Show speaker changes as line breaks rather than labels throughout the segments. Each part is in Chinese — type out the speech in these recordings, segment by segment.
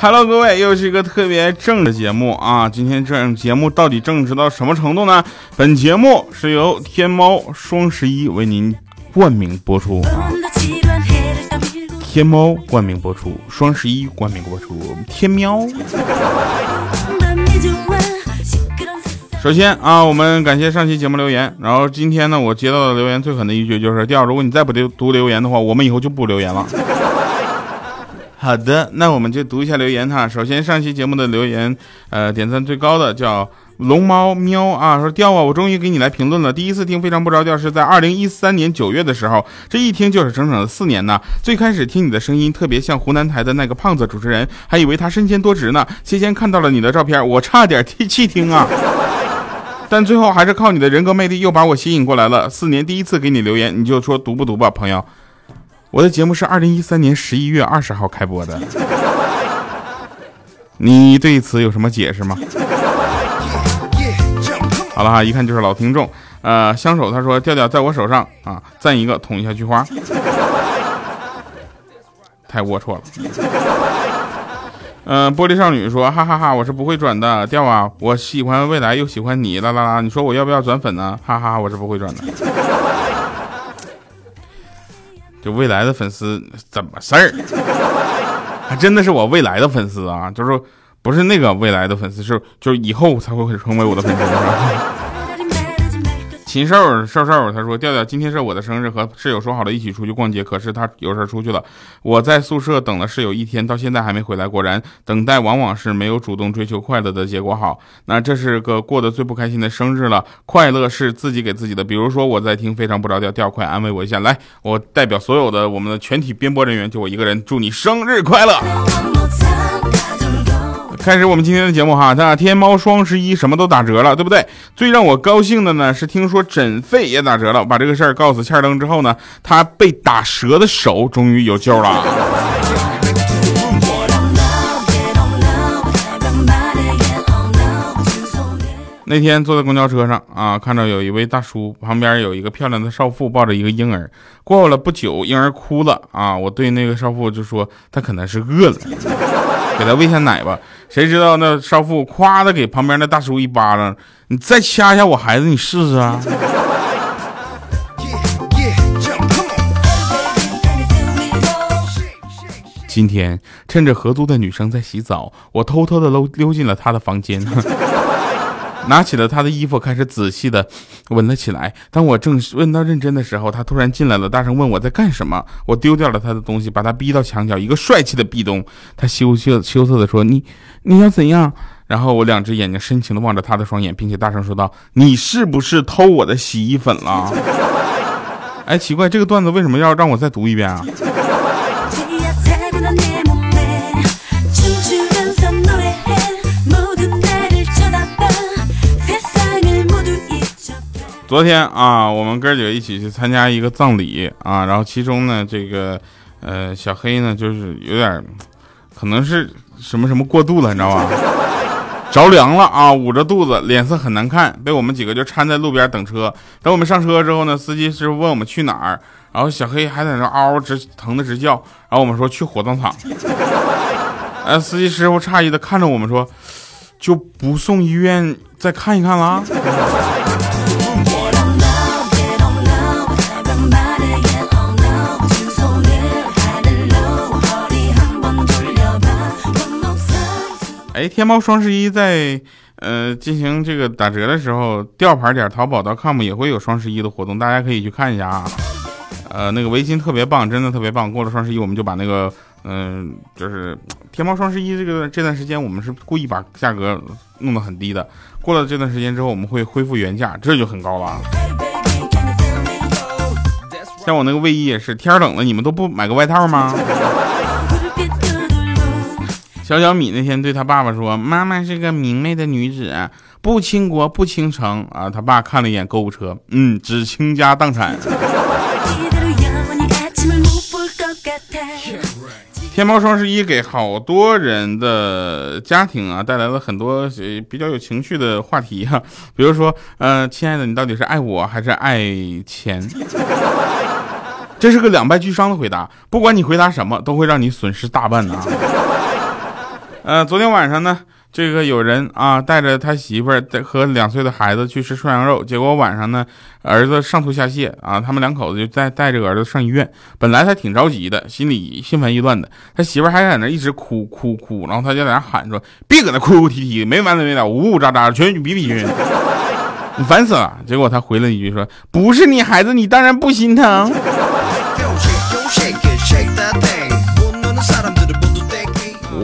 ，Hello，各位，又是一个特别正的节目啊！今天这节目到底正直到什么程度呢？本节目是由天猫双十一为您冠名播出啊！天猫冠名播出，双十一冠名播出，天喵。首先啊，我们感谢上期节目留言。然后今天呢，我接到的留言最狠的一句就是：第二，如果你再不留读留言的话，我们以后就不留言了。好的，那我们就读一下留言哈。首先上期节目的留言，呃，点赞最高的叫龙猫喵啊，说调啊，我终于给你来评论了。第一次听非常不着调是在二零一三年九月的时候，这一听就是整整的四年呢。最开始听你的声音特别像湖南台的那个胖子主持人，还以为他身兼多职呢。期间看到了你的照片，我差点替气听啊。但最后还是靠你的人格魅力又把我吸引过来了。四年第一次给你留言，你就说读不读吧，朋友。我的节目是二零一三年十一月二十号开播的，你对此有什么解释吗？好了哈，一看就是老听众。呃，相守他说调调在我手上啊，赞一个捅一下菊花，太龌龊了。嗯，玻璃少女说，哈哈哈，我是不会转的，调啊，我喜欢未来又喜欢你，啦啦啦，你说我要不要转粉呢？哈哈，我是不会转的。未来的粉丝怎么事儿？还真的是我未来的粉丝啊，就是不是那个未来的粉丝，是就是以后才会成为我的粉丝。禽兽兽兽，他说调调今天是我的生日，和室友说好了一起出去逛街，可是他有事出去了。我在宿舍等了室友一天，到现在还没回来。果然，等待往往是没有主动追求快乐的结果好。那这是个过得最不开心的生日了。快乐是自己给自己的。比如说我在听非常不着调，调快安慰我一下。来，我代表所有的我们的全体编播人员，就我一个人，祝你生日快乐。开始我们今天的节目哈，那天猫双十一什么都打折了，对不对？最让我高兴的呢是听说诊费也打折了。把这个事儿告诉欠灯之后呢，他被打折的手终于有救了。那天坐在公交车上啊，看到有一位大叔旁边有一个漂亮的少妇抱着一个婴儿。过了不久，婴儿哭了啊，我对那个少妇就说他可能是饿了。给他喂下奶吧，谁知道那少妇夸的给旁边那大叔一巴掌，你再掐一下我孩子，你试试啊！今天趁着合租的女生在洗澡，我偷偷的溜溜进了她的房间。拿起了他的衣服，开始仔细的闻了起来。当我正闻到认真的时候，他突然进来了，大声问我在干什么。我丢掉了他的东西，把他逼到墙角，一个帅气的壁咚。他羞羞羞涩的说：“你你要怎样？”然后我两只眼睛深情的望着他的双眼，并且大声说道：“你是不是偷我的洗衣粉了？”哎，奇怪，这个段子为什么要让我再读一遍啊？昨天啊，我们哥几个一起去参加一个葬礼啊，然后其中呢，这个呃小黑呢，就是有点可能是什么什么过度了，你知道吧？着凉了啊，捂着肚子，脸色很难看，被我们几个就搀在路边等车。等我们上车之后呢，司机师傅问我们去哪儿，然后小黑还在那嗷直疼的直叫，然后我们说去火葬场。呃，司机师傅诧异的看着我们说，就不送医院再看一看了。哎，天猫双十一在呃进行这个打折的时候，吊牌点淘宝 .com 也会有双十一的活动，大家可以去看一下啊。呃，那个围巾特别棒，真的特别棒。过了双十一，我们就把那个嗯，就是天猫双十一这个这段时间，我们是故意把价格弄得很低的。过了这段时间之后，我们会恢复原价，这就很高了。像我那个卫衣也是，天冷了，你们都不买个外套吗？小小米那天对他爸爸说：“妈妈是个明媚的女子，不倾国不倾城啊。”他爸看了一眼购物车，嗯，只倾家荡产。天猫双十一给好多人的家庭啊带来了很多比较有情绪的话题哈，比如说，呃，亲爱的，你到底是爱我还是爱钱？这是个两败俱伤的回答。不管你回答什么，都会让你损失大半呢。呃，昨天晚上呢，这个有人啊带着他媳妇儿和两岁的孩子去吃涮羊肉，结果晚上呢，儿子上吐下泻啊，他们两口子就带带着儿子上医院。本来他挺着急的，心里心烦意乱的，他媳妇儿还在那一直哭哭哭，然后他就在那喊说：“别搁那哭哭啼啼，没完没了，呜呜喳喳，全比比去，你 烦死了。”结果他回了一句说：“不是你孩子，你当然不心疼。”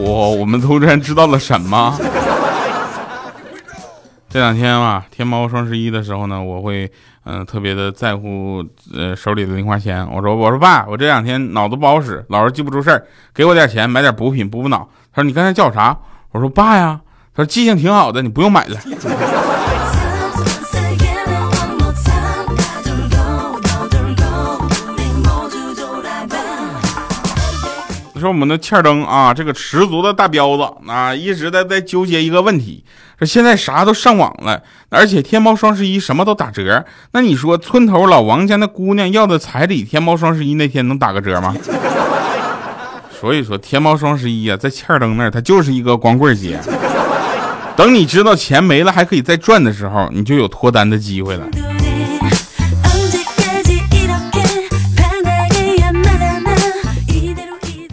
我我们突然知道了什么？这两天啊，天猫双十一的时候呢，我会嗯特别的在乎呃手里的零花钱。我说我说爸，我这两天脑子不好使，老是记不住事儿，给我点钱买点补品补补脑。他说你刚才叫啥？我说爸呀。他说记性挺好的，你不用买了。说我们的欠灯啊，这个十足的大彪子啊，一直在在纠结一个问题：说现在啥都上网了，而且天猫双十一什么都打折。那你说村头老王家那姑娘要的彩礼，天猫双十一那天能打个折吗？所以说天猫双十一啊，在欠灯那儿，它就是一个光棍节。等你知道钱没了还可以再赚的时候，你就有脱单的机会了。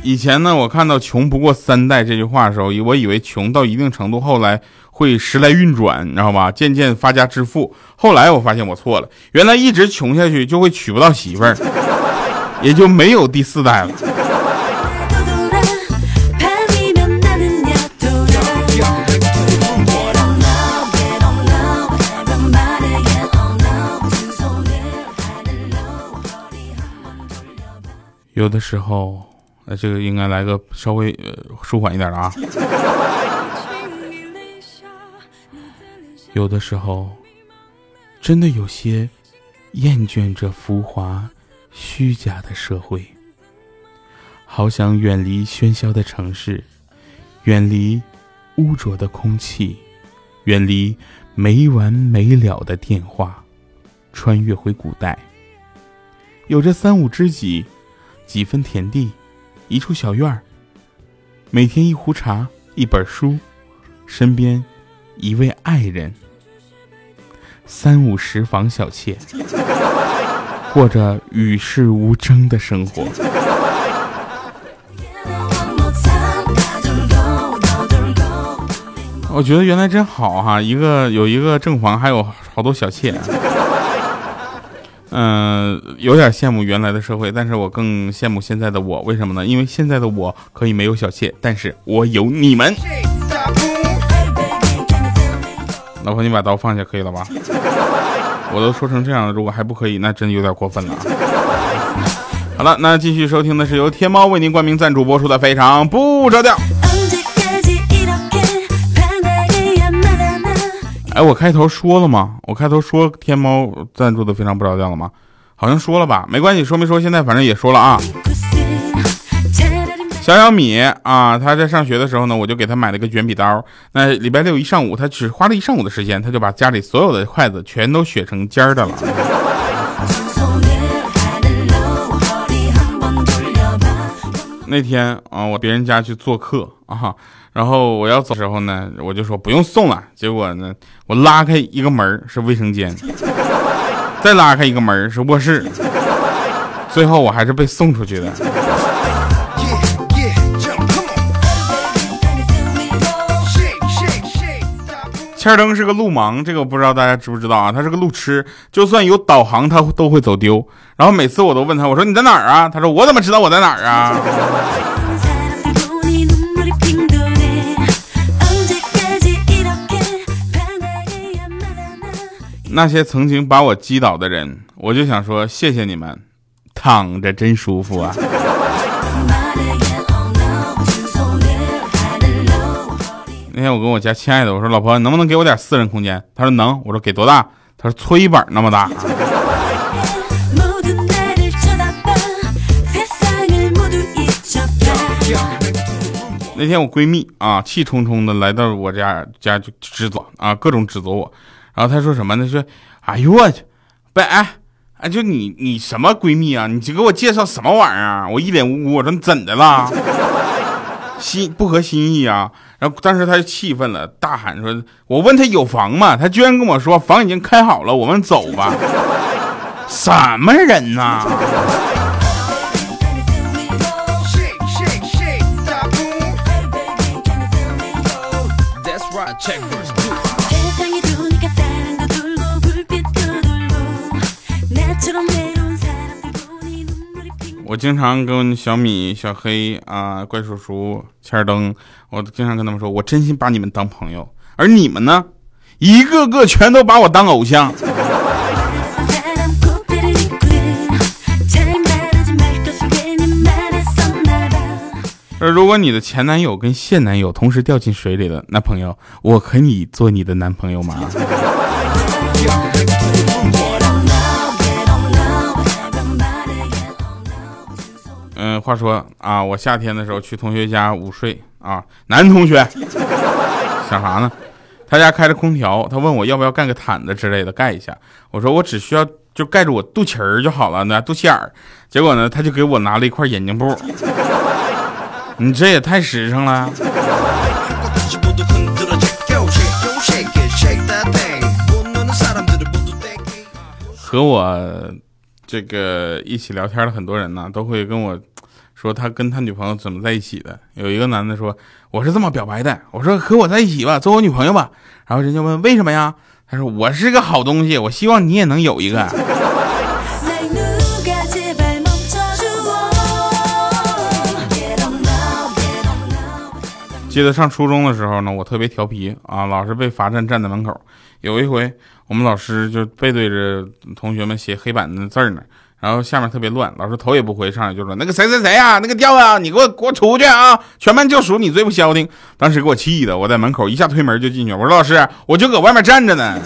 以前呢，我看到“穷不过三代”这句话的时候，我以为穷到一定程度，后来会时来运转，你知道吧？渐渐发家致富。后来我发现我错了，原来一直穷下去就会娶不到媳妇儿，也就没有第四代了。有的时候。那这个应该来个稍微呃舒缓一点的啊。有的时候，真的有些厌倦这浮华、虚假的社会，好想远离喧嚣的城市，远离污浊的空气，远离没完没了的电话，穿越回古代，有着三五知己，几分田地。一处小院儿，每天一壶茶，一本书，身边一位爱人，三五十房小妾，过着与世无争的生活。我觉得原来真好哈，一个有一个正房，还有好多小妾。嗯，有点羡慕原来的社会，但是我更羡慕现在的我。为什么呢？因为现在的我可以没有小妾，但是我有你们。老婆，你把刀放下可以了吧？我都说成这样了，如果还不可以，那真有点过分了。好了，那继续收听的是由天猫为您冠名赞助播出的《非常不着调》。哎，我开头说了吗？我开头说天猫赞助的非常不着调了吗？好像说了吧，没关系，说没说，现在反正也说了啊。小小米啊，他在上学的时候呢，我就给他买了个卷笔刀。那礼拜六一上午，他只花了一上午的时间，他就把家里所有的筷子全都削成尖的了。那天啊，我别人家去做客啊。然后我要走时候呢，我就说不用送了。结果呢，我拉开一个门是卫生间，再拉开一个门是卧室，最后我还是被送出去的。欠灯是个路盲，这个我不知道大家知不知道啊？他是个路痴，就算有导航他都会走丢。然后每次我都问他，我说你在哪儿啊？他说我怎么知道我在哪儿啊？那些曾经把我击倒的人，我就想说谢谢你们，躺着真舒服啊。那天我跟我家亲爱的我说，老婆能不能给我点私人空间？他说能。我说给多大？他说搓衣板那么大。那天我闺蜜啊，气冲冲的来到我家家就指责啊，各种指责我。然后他说什么呢？说，哎呦我去，不哎哎，就你你什么闺蜜啊？你就给我介绍什么玩意儿？我一脸无辜，我说你怎的了？心不合心意啊？然后当时他就气愤了，大喊说：“我问他有房吗？他居然跟我说房已经开好了，我们走吧。”什么人呐？我经常跟小米、小黑啊、怪叔叔、千灯，我经常跟他们说，我真心把你们当朋友，而你们呢，一个个全都把我当偶像。如果你的前男友跟现男友同时掉进水里了，那朋友，我可以做你的男朋友吗？嗯，话说啊，我夏天的时候去同学家午睡啊，男同学想啥呢？他家开着空调，他问我要不要盖个毯子之类的盖一下，我说我只需要就盖着我肚脐儿就好了，那肚脐眼儿。结果呢，他就给我拿了一块眼镜布。你这也太实诚了。和我这个一起聊天的很多人呢，都会跟我说他跟他女朋友怎么在一起的。有一个男的说我是这么表白的，我说和我在一起吧，做我女朋友吧。然后人家问为什么呀？他说我是个好东西，我希望你也能有一个。记得上初中的时候呢，我特别调皮啊，老是被罚站站在门口。有一回，我们老师就背对着同学们写黑板的字儿呢，然后下面特别乱，老师头也不回上来就说：“那个谁谁谁啊，那个调啊，你给我给我出去啊！全班就数你最不消停。”当时给我气的，我在门口一下推门就进去，我说：“老师，我就搁外面站着呢。”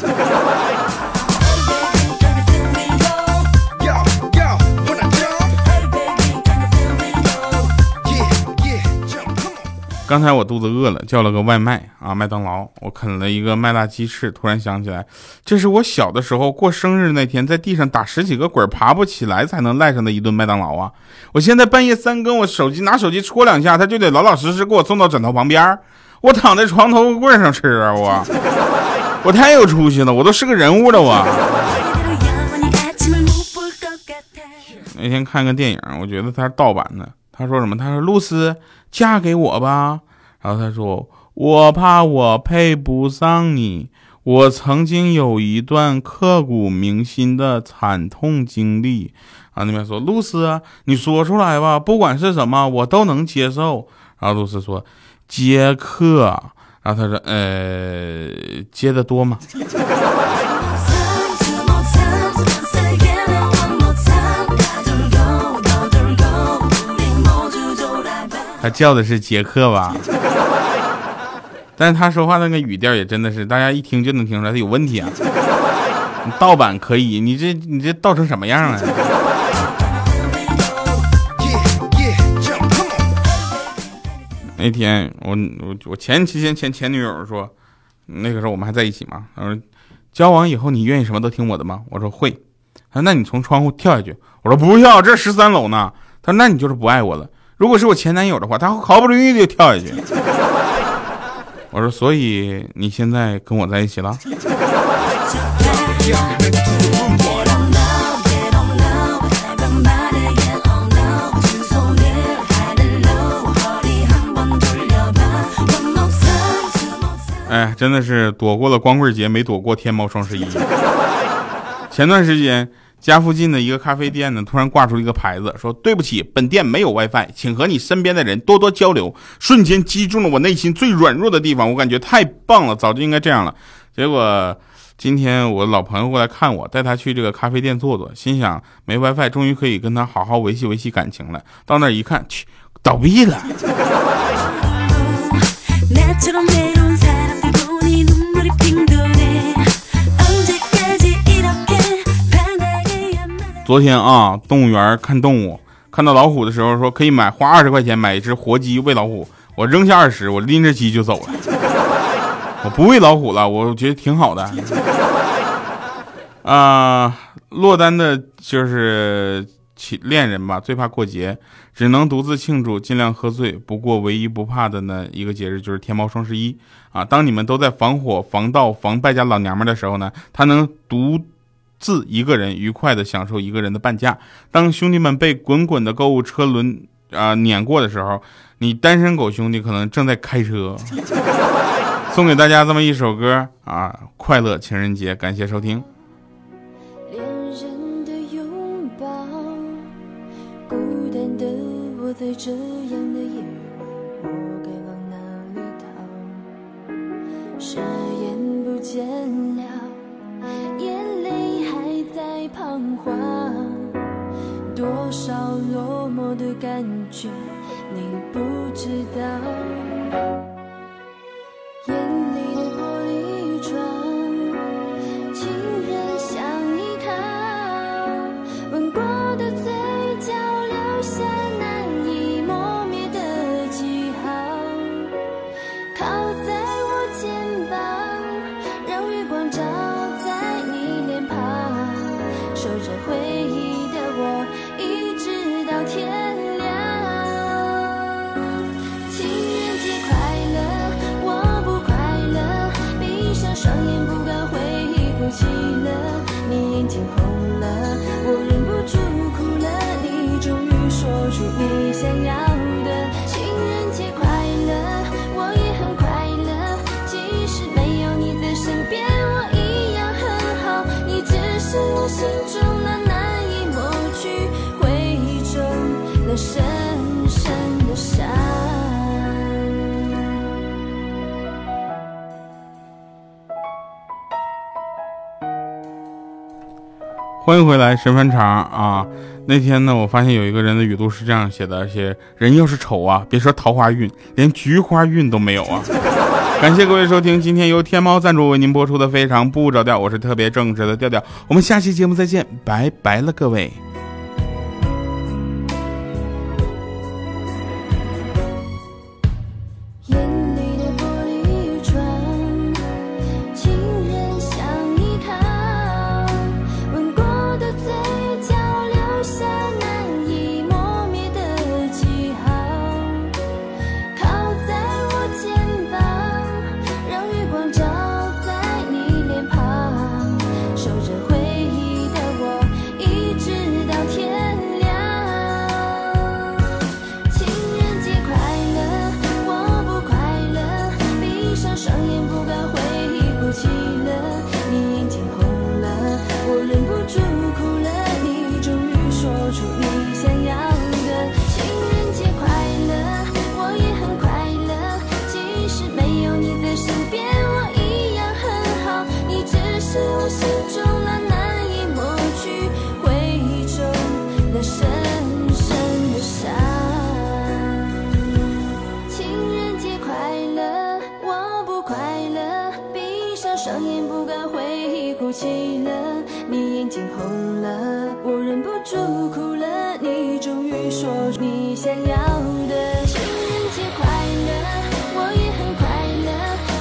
刚才我肚子饿了，叫了个外卖啊，麦当劳。我啃了一个麦辣鸡翅，突然想起来，这是我小的时候过生日那天，在地上打十几个滚爬不起来才能赖上的一顿麦当劳啊！我现在半夜三更，我手机拿手机戳两下，他就得老老实实给我送到枕头旁边，我躺在床头柜上吃啊！我我太有出息了，我都是个人物了我。那天看个电影，我觉得他是盗版的。他说什么？他说露丝嫁给我吧。然后他说我怕我配不上你。我曾经有一段刻骨铭心的惨痛经历。啊，那边说露丝，你说出来吧，不管是什么，我都能接受。然后露丝说接客。然后他说呃，接的多吗？他叫的是杰克吧？但是他说话那个语调也真的是，大家一听就能听出来他有问题啊！盗版可以，你这你这盗成什么样了？那天我我我前期前前前女友说，那个时候我们还在一起嘛？他说交往以后你愿意什么都听我的吗？我说会。他说那你从窗户跳下去？我说不跳，这十三楼呢。他说那你就是不爱我了。如果是我前男友的话，他会毫不犹豫就跳下去。我说，所以你现在跟我在一起了？哎，真的是躲过了光棍节，没躲过天猫双十一。前段时间。家附近的一个咖啡店呢，突然挂出一个牌子，说：“对不起，本店没有 WiFi，请和你身边的人多多交流。”瞬间击中了我内心最软弱的地方，我感觉太棒了，早就应该这样了。结果今天我老朋友过来看我，带他去这个咖啡店坐坐，心想没 WiFi，终于可以跟他好好维系维系感情了。到那一看，去倒闭了。昨天啊，动物园看动物，看到老虎的时候说可以买花二十块钱买一只活鸡喂老虎，我扔下二十，我拎着鸡就走了。我不喂老虎了，我觉得挺好的。啊，落单的就是恋人吧，最怕过节，只能独自庆祝，尽量喝醉。不过唯一不怕的呢，一个节日就是天猫双十一啊！当你们都在防火、防盗、防败家老娘们的时候呢，他能独自一个人愉快的享受一个人的半价。当兄弟们被滚滚的购物车轮啊碾过的时候，你单身狗兄弟可能正在开车。送给大家这么一首歌啊，快乐情人节，感谢收听。
恋人的拥抱，孤单的我在这样的夜晚，我该往哪里逃？誓言不见彷徨，多少落寞的感觉，你不知道。心中那难以抹去回忆中那深深的伤
欢迎回来，神翻肠啊！那天呢，我发现有一个人的语录是这样写的：写人要是丑啊，别说桃花运，连菊花运都没有啊！感谢各位收听今天由天猫赞助为您播出的《非常不着调》，我是特别正直的调调，我们下期节目再见，拜拜了，各位。说出你想
要的情人节快乐。我也很快乐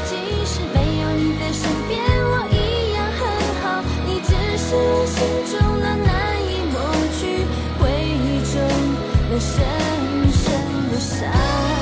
即使没有你在身边我一样很好你只是我心中的难以抹去回忆中的深深的伤。